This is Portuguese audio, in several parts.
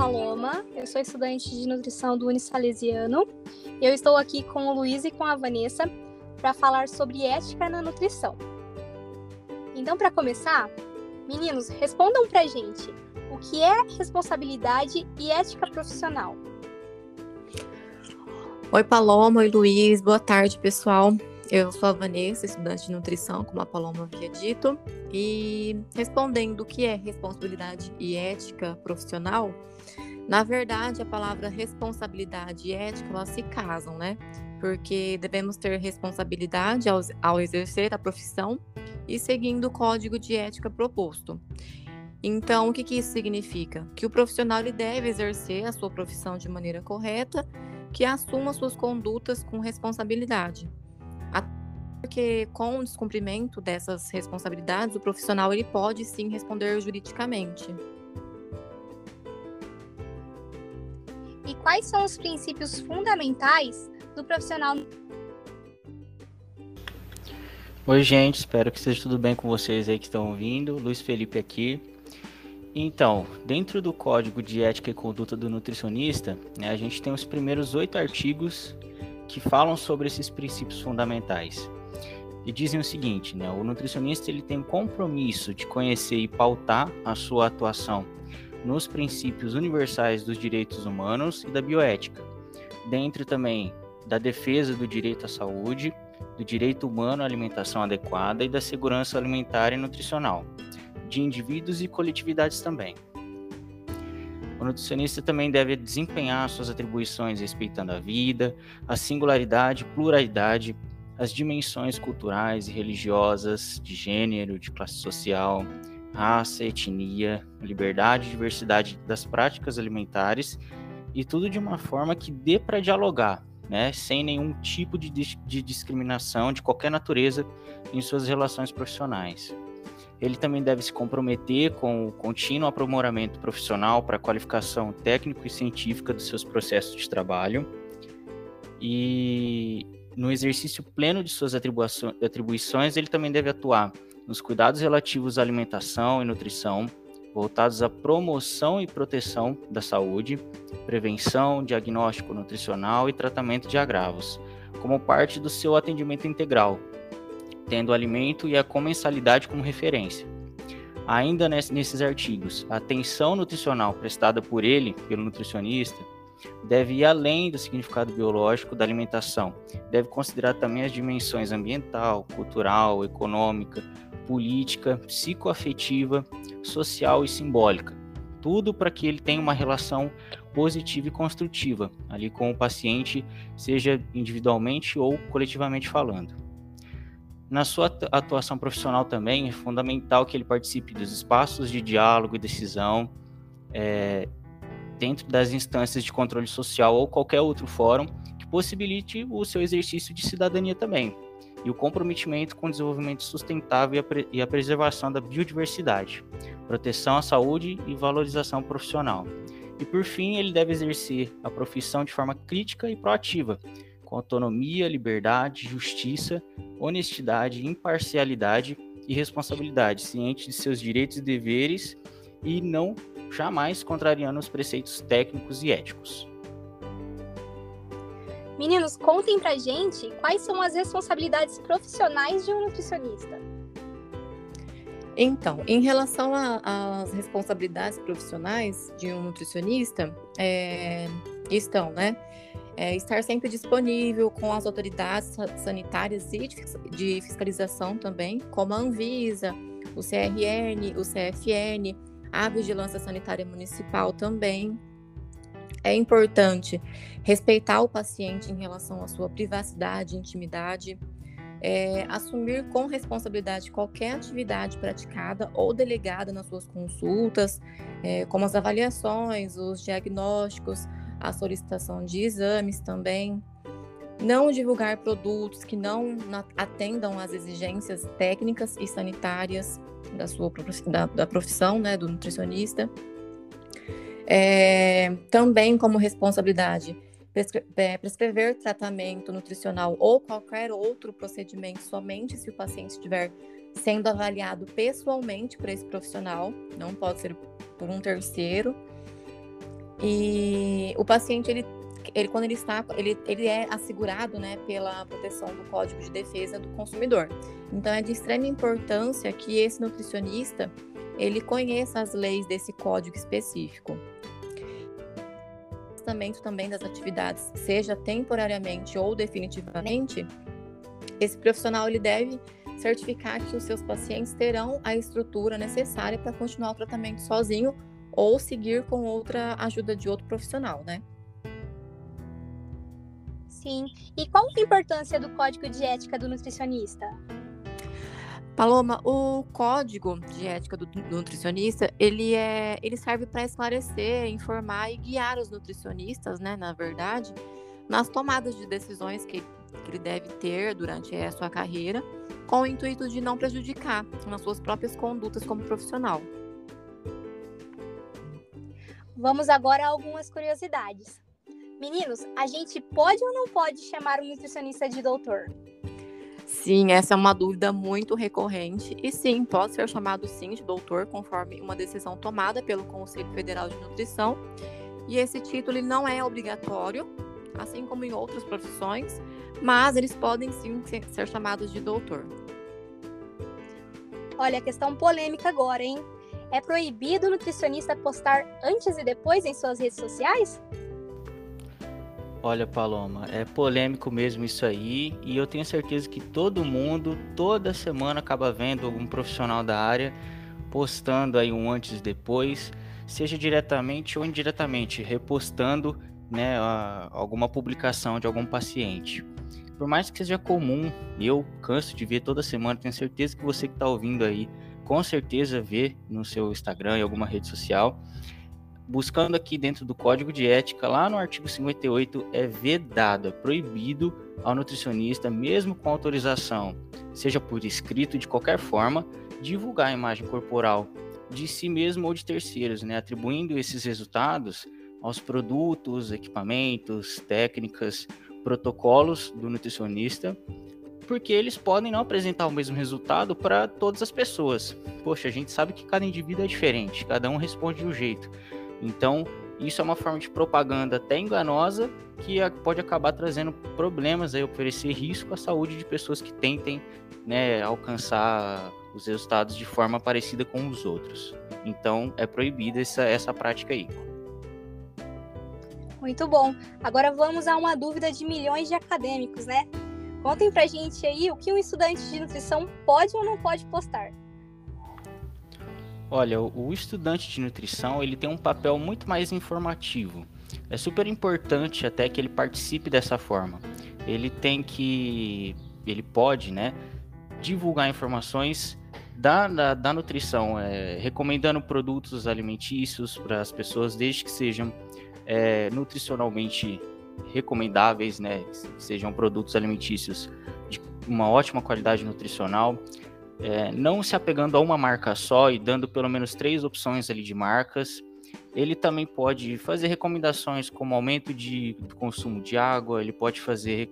Paloma, eu sou estudante de nutrição do Unisalesiano eu estou aqui com o Luiz e com a Vanessa para falar sobre ética na nutrição. Então, para começar, meninos, respondam para gente o que é responsabilidade e ética profissional. Oi, Paloma, oi, Luiz, boa tarde, pessoal. Eu sou a Vanessa, estudante de nutrição, como a Paloma havia dito, e respondendo o que é responsabilidade e ética profissional, na verdade, a palavra responsabilidade e ética elas se casam, né? Porque devemos ter responsabilidade ao, ao exercer a profissão e seguindo o código de ética proposto. Então, o que, que isso significa? Que o profissional ele deve exercer a sua profissão de maneira correta, que assuma suas condutas com responsabilidade porque com o descumprimento dessas responsabilidades, o profissional ele pode sim responder juridicamente. E quais são os princípios fundamentais do profissional? Oi, gente, espero que esteja tudo bem com vocês aí que estão ouvindo. Luiz Felipe aqui. Então, dentro do Código de Ética e Conduta do Nutricionista, né, a gente tem os primeiros oito artigos que falam sobre esses princípios fundamentais e dizem o seguinte, né? O nutricionista ele tem compromisso de conhecer e pautar a sua atuação nos princípios universais dos direitos humanos e da bioética, dentro também da defesa do direito à saúde, do direito humano à alimentação adequada e da segurança alimentar e nutricional, de indivíduos e coletividades também. O nutricionista também deve desempenhar suas atribuições respeitando a vida, a singularidade, pluralidade, as dimensões culturais e religiosas, de gênero, de classe social, raça, etnia, liberdade e diversidade das práticas alimentares e tudo de uma forma que dê para dialogar, né, sem nenhum tipo de, de discriminação de qualquer natureza em suas relações profissionais. Ele também deve se comprometer com o contínuo aprimoramento profissional para a qualificação técnico e científica dos seus processos de trabalho. E no exercício pleno de suas atribuições, ele também deve atuar nos cuidados relativos à alimentação e nutrição, voltados à promoção e proteção da saúde, prevenção, diagnóstico nutricional e tratamento de agravos, como parte do seu atendimento integral, tendo o alimento e a comensalidade como referência. Ainda nesses artigos, a atenção nutricional prestada por ele, pelo nutricionista, deve ir além do significado biológico da alimentação. Deve considerar também as dimensões ambiental, cultural, econômica, política, psicoafetiva, social e simbólica. Tudo para que ele tenha uma relação positiva e construtiva ali com o paciente, seja individualmente ou coletivamente falando. Na sua atuação profissional também é fundamental que ele participe dos espaços de diálogo e decisão, é, dentro das instâncias de controle social ou qualquer outro fórum que possibilite o seu exercício de cidadania também, e o comprometimento com o desenvolvimento sustentável e a, pre a preservação da biodiversidade, proteção à saúde e valorização profissional. E por fim, ele deve exercer a profissão de forma crítica e proativa, com autonomia, liberdade, justiça, honestidade, imparcialidade e responsabilidade, ciente de seus direitos e deveres e não jamais contrariando os preceitos técnicos e éticos. Meninos, contem pra gente quais são as responsabilidades profissionais de um nutricionista. Então, em relação às responsabilidades profissionais de um nutricionista, é, estão, né? É, estar sempre disponível com as autoridades sanitárias e de fiscalização também, como a Anvisa, o CRN, o CFN, a vigilância sanitária municipal também. É importante respeitar o paciente em relação à sua privacidade intimidade, é, assumir com responsabilidade qualquer atividade praticada ou delegada nas suas consultas, é, como as avaliações, os diagnósticos, a solicitação de exames também. Não divulgar produtos que não atendam às exigências técnicas e sanitárias da sua da, da profissão, né, do nutricionista. É, também como responsabilidade é, prescrever tratamento nutricional ou qualquer outro procedimento somente se o paciente estiver sendo avaliado pessoalmente por esse profissional, não pode ser por um terceiro. E o paciente, ele, ele quando ele está, ele, ele é assegurado, né, pela proteção do Código de Defesa do Consumidor. Então, é de extrema importância que esse nutricionista, ele conheça as leis desse código específico. Também das atividades, seja temporariamente ou definitivamente, esse profissional ele deve certificar que os seus pacientes terão a estrutura necessária para continuar o tratamento sozinho ou seguir com outra ajuda de outro profissional, né? Sim. E qual a importância do código de ética do nutricionista? Paloma, o código de ética do nutricionista, ele é, ele serve para esclarecer, informar e guiar os nutricionistas, né, na verdade, nas tomadas de decisões que, que ele deve ter durante a sua carreira, com o intuito de não prejudicar nas suas próprias condutas como profissional. Vamos agora a algumas curiosidades. Meninos, a gente pode ou não pode chamar um nutricionista de doutor? Sim, essa é uma dúvida muito recorrente. E sim, pode ser chamado sim de doutor, conforme uma decisão tomada pelo Conselho Federal de Nutrição. E esse título não é obrigatório, assim como em outras profissões, mas eles podem sim ser chamados de doutor. Olha, questão polêmica agora, hein? É proibido o nutricionista postar antes e depois em suas redes sociais? Olha, Paloma, é polêmico mesmo isso aí, e eu tenho certeza que todo mundo, toda semana, acaba vendo algum profissional da área postando aí um antes e depois, seja diretamente ou indiretamente, repostando né, alguma publicação de algum paciente. Por mais que seja comum, eu canso de ver toda semana, tenho certeza que você que está ouvindo aí com certeza vê no seu Instagram e alguma rede social. Buscando aqui dentro do código de ética, lá no artigo 58, é vedado, é proibido ao nutricionista, mesmo com autorização, seja por escrito de qualquer forma, divulgar a imagem corporal de si mesmo ou de terceiros, né? atribuindo esses resultados aos produtos, equipamentos, técnicas, protocolos do nutricionista porque eles podem não apresentar o mesmo resultado para todas as pessoas. Poxa, a gente sabe que cada indivíduo é diferente, cada um responde de um jeito. Então, isso é uma forma de propaganda até enganosa que pode acabar trazendo problemas, aí, oferecer risco à saúde de pessoas que tentem né, alcançar os resultados de forma parecida com os outros. Então, é proibida essa, essa prática aí. Muito bom. Agora vamos a uma dúvida de milhões de acadêmicos, né? Contem pra gente aí o que um estudante de nutrição pode ou não pode postar. Olha, o estudante de nutrição ele tem um papel muito mais informativo. É super importante até que ele participe dessa forma. Ele tem que, ele pode, né, divulgar informações da, da, da nutrição, é, recomendando produtos alimentícios para as pessoas, desde que sejam é, nutricionalmente recomendáveis, né? Sejam produtos alimentícios de uma ótima qualidade nutricional. É, não se apegando a uma marca só e dando pelo menos três opções ali de marcas. Ele também pode fazer recomendações como aumento de consumo de água, ele pode fazer,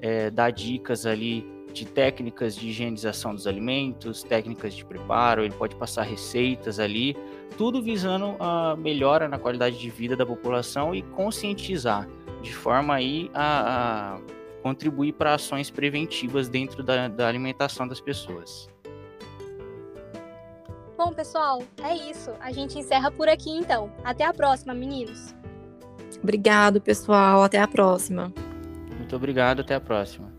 é, dar dicas ali de técnicas de higienização dos alimentos, técnicas de preparo, ele pode passar receitas ali, tudo visando a melhora na qualidade de vida da população e conscientizar de forma aí a, a contribuir para ações preventivas dentro da, da alimentação das pessoas. Bom, pessoal, é isso. A gente encerra por aqui então. Até a próxima, meninos. Obrigado, pessoal. Até a próxima. Muito obrigado. Até a próxima.